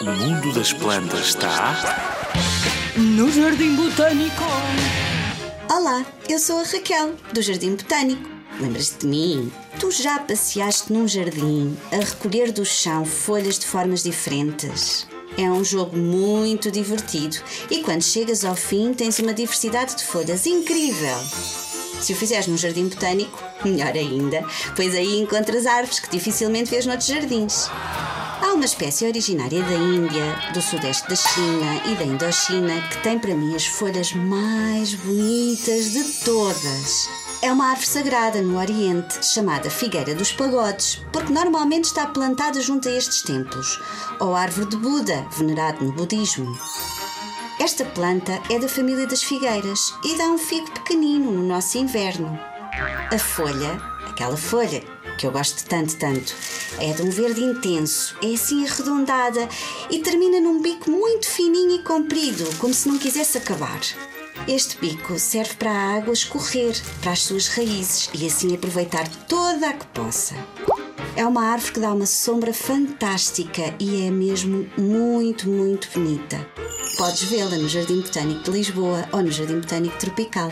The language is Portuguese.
O mundo das plantas está. No Jardim Botânico. Olá, eu sou a Raquel, do Jardim Botânico. Lembras-te de mim? Tu já passeaste num jardim a recolher do chão folhas de formas diferentes? É um jogo muito divertido e quando chegas ao fim tens uma diversidade de folhas incrível. Se o fizeres num jardim botânico, melhor ainda, pois aí encontras árvores que dificilmente vês noutros jardins. Há uma espécie originária da Índia, do sudeste da China e da Indochina que tem para mim as folhas mais bonitas de todas. É uma árvore sagrada no Oriente, chamada Figueira dos Pagodes, porque normalmente está plantada junto a estes templos, ou árvore de Buda, venerado no budismo. Esta planta é da família das figueiras e dá um figo pequenino no nosso inverno. A folha, aquela folha que eu gosto tanto, tanto, é de um verde intenso, é assim arredondada e termina num bico muito fininho e comprido, como se não quisesse acabar. Este bico serve para a água escorrer para as suas raízes e assim aproveitar toda a que possa. É uma árvore que dá uma sombra fantástica e é mesmo muito, muito bonita. Podes vê-la no Jardim Botânico de Lisboa ou no Jardim Botânico Tropical.